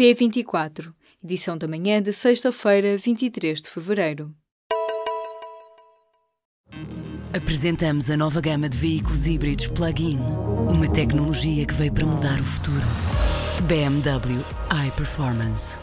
P24, edição da manhã de sexta-feira, 23 de fevereiro. Apresentamos a nova gama de veículos híbridos plug-in. Uma tecnologia que veio para mudar o futuro. BMW iPerformance.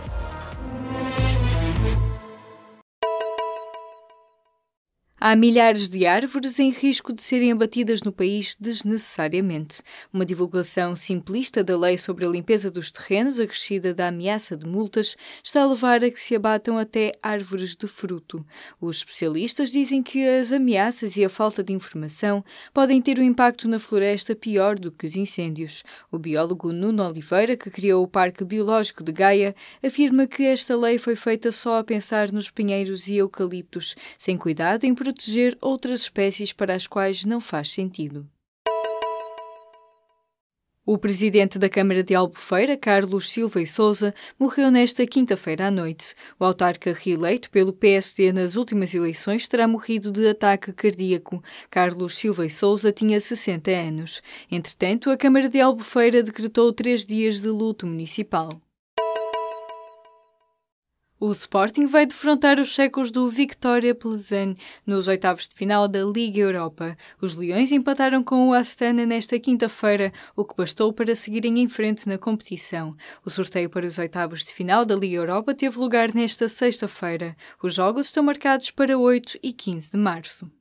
Há milhares de árvores em risco de serem abatidas no país desnecessariamente. Uma divulgação simplista da lei sobre a limpeza dos terrenos, acrescida da ameaça de multas, está a levar a que se abatam até árvores de fruto. Os especialistas dizem que as ameaças e a falta de informação podem ter um impacto na floresta pior do que os incêndios. O biólogo Nuno Oliveira, que criou o Parque Biológico de Gaia, afirma que esta lei foi feita só a pensar nos pinheiros e eucaliptos, sem cuidado em proteger outras espécies para as quais não faz sentido. O presidente da Câmara de Albufeira, Carlos Silva e Souza, morreu nesta quinta-feira à noite. O autarca reeleito pelo PSD nas últimas eleições terá morrido de ataque cardíaco. Carlos Silva e Souza tinha 60 anos. Entretanto, a Câmara de Albufeira decretou três dias de luto municipal. O Sporting vai defrontar os checos do Victoria Plzen nos oitavos de final da Liga Europa. Os Leões empataram com o Astana nesta quinta-feira, o que bastou para seguirem em frente na competição. O sorteio para os oitavos de final da Liga Europa teve lugar nesta sexta-feira. Os jogos estão marcados para 8 e 15 de março.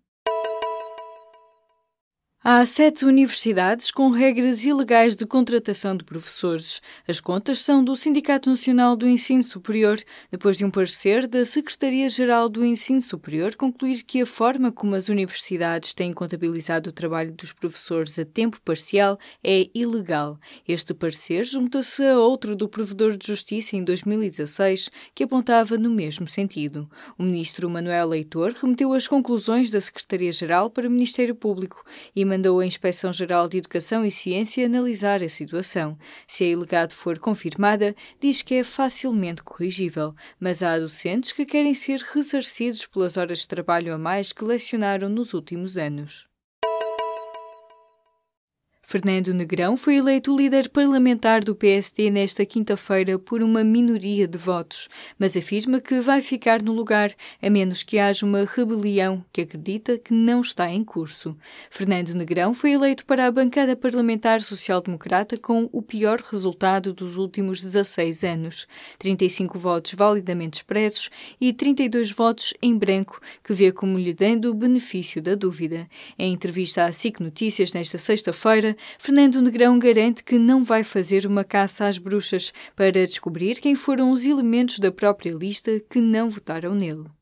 Há sete universidades com regras ilegais de contratação de professores. As contas são do Sindicato Nacional do Ensino Superior, depois de um parecer da Secretaria-Geral do Ensino Superior concluir que a forma como as universidades têm contabilizado o trabalho dos professores a tempo parcial é ilegal. Este parecer junta-se a outro do Provedor de Justiça em 2016, que apontava no mesmo sentido. O ministro Manuel Leitor remeteu as conclusões da Secretaria-Geral para o Ministério Público e mandou a Inspeção-Geral de Educação e Ciência analisar a situação. Se a ilegado for confirmada, diz que é facilmente corrigível, mas há docentes que querem ser ressarcidos pelas horas de trabalho a mais que lecionaram nos últimos anos. Fernando Negrão foi eleito líder parlamentar do PSD nesta quinta-feira por uma minoria de votos, mas afirma que vai ficar no lugar a menos que haja uma rebelião que acredita que não está em curso. Fernando Negrão foi eleito para a bancada parlamentar social-democrata com o pior resultado dos últimos 16 anos: 35 votos validamente expressos e 32 votos em branco, que vê como lhe dando o benefício da dúvida. Em entrevista à SIC Notícias nesta sexta-feira, Fernando Negrão garante que não vai fazer uma caça às bruxas para descobrir quem foram os elementos da própria lista que não votaram nele.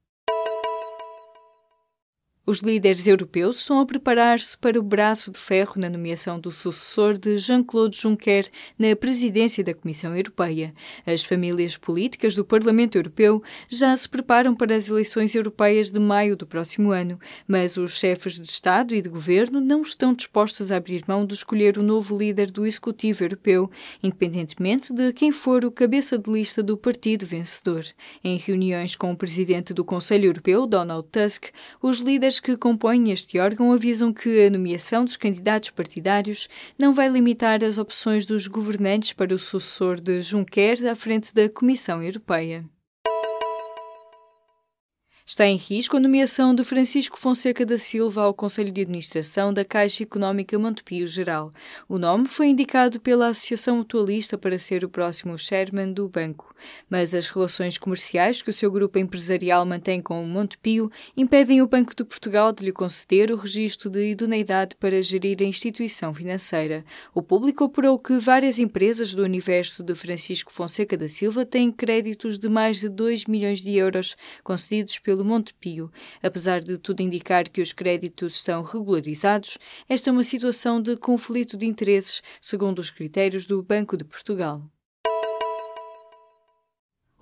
Os líderes europeus estão a preparar-se para o braço de ferro na nomeação do sucessor de Jean-Claude Juncker na presidência da Comissão Europeia. As famílias políticas do Parlamento Europeu já se preparam para as eleições europeias de maio do próximo ano, mas os chefes de Estado e de governo não estão dispostos a abrir mão de escolher o novo líder do Executivo Europeu, independentemente de quem for o cabeça de lista do partido vencedor. Em reuniões com o presidente do Conselho Europeu, Donald Tusk, os líderes que compõem este órgão avisam que a nomeação dos candidatos partidários não vai limitar as opções dos governantes para o sucessor de Juncker à frente da Comissão Europeia. Está em risco a nomeação de Francisco Fonseca da Silva ao Conselho de Administração da Caixa Económica Montepio Geral. O nome foi indicado pela Associação Mutualista para ser o próximo chairman do banco, mas as relações comerciais que o seu grupo empresarial mantém com o Montepio impedem o Banco de Portugal de lhe conceder o registro de idoneidade para gerir a instituição financeira. O público apurou que várias empresas do universo de Francisco Fonseca da Silva têm créditos de mais de 2 milhões de euros concedidos pelo pelo Montepio. Apesar de tudo indicar que os créditos são regularizados, esta é uma situação de conflito de interesses, segundo os critérios do Banco de Portugal.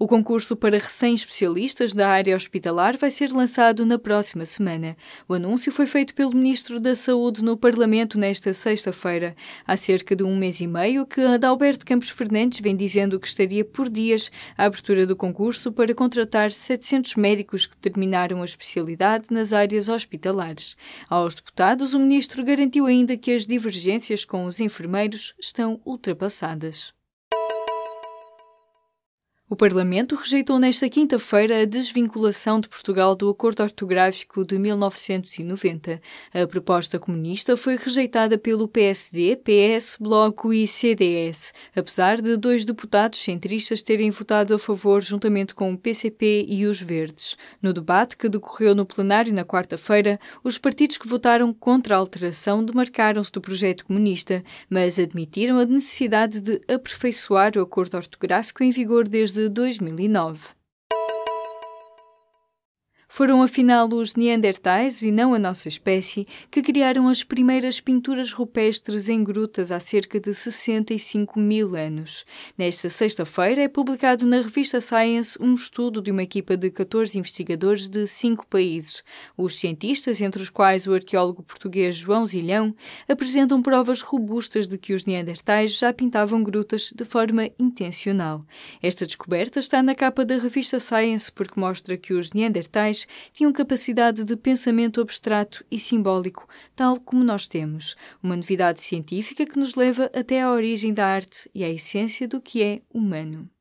O concurso para recém-especialistas da área hospitalar vai ser lançado na próxima semana. O anúncio foi feito pelo Ministro da Saúde no Parlamento nesta sexta-feira. Há cerca de um mês e meio que Adalberto Campos Fernandes vem dizendo que estaria por dias a abertura do concurso para contratar 700 médicos que terminaram a especialidade nas áreas hospitalares. Aos deputados, o Ministro garantiu ainda que as divergências com os enfermeiros estão ultrapassadas. O Parlamento rejeitou nesta quinta-feira a desvinculação de Portugal do Acordo Ortográfico de 1990. A proposta comunista foi rejeitada pelo PSD, PS, Bloco e CDS, apesar de dois deputados centristas terem votado a favor juntamente com o PCP e os Verdes. No debate que decorreu no plenário na quarta-feira, os partidos que votaram contra a alteração demarcaram-se do projeto comunista, mas admitiram a necessidade de aperfeiçoar o acordo ortográfico em vigor desde de 2009. Foram afinal os Neandertais, e não a nossa espécie, que criaram as primeiras pinturas rupestres em grutas há cerca de 65 mil anos. Nesta sexta-feira é publicado na revista Science um estudo de uma equipa de 14 investigadores de cinco países. Os cientistas, entre os quais o arqueólogo português João Zilhão, apresentam provas robustas de que os Neandertais já pintavam grutas de forma intencional. Esta descoberta está na capa da revista Science porque mostra que os Neandertais tinham capacidade de pensamento abstrato e simbólico, tal como nós temos. Uma novidade científica que nos leva até à origem da arte e à essência do que é humano.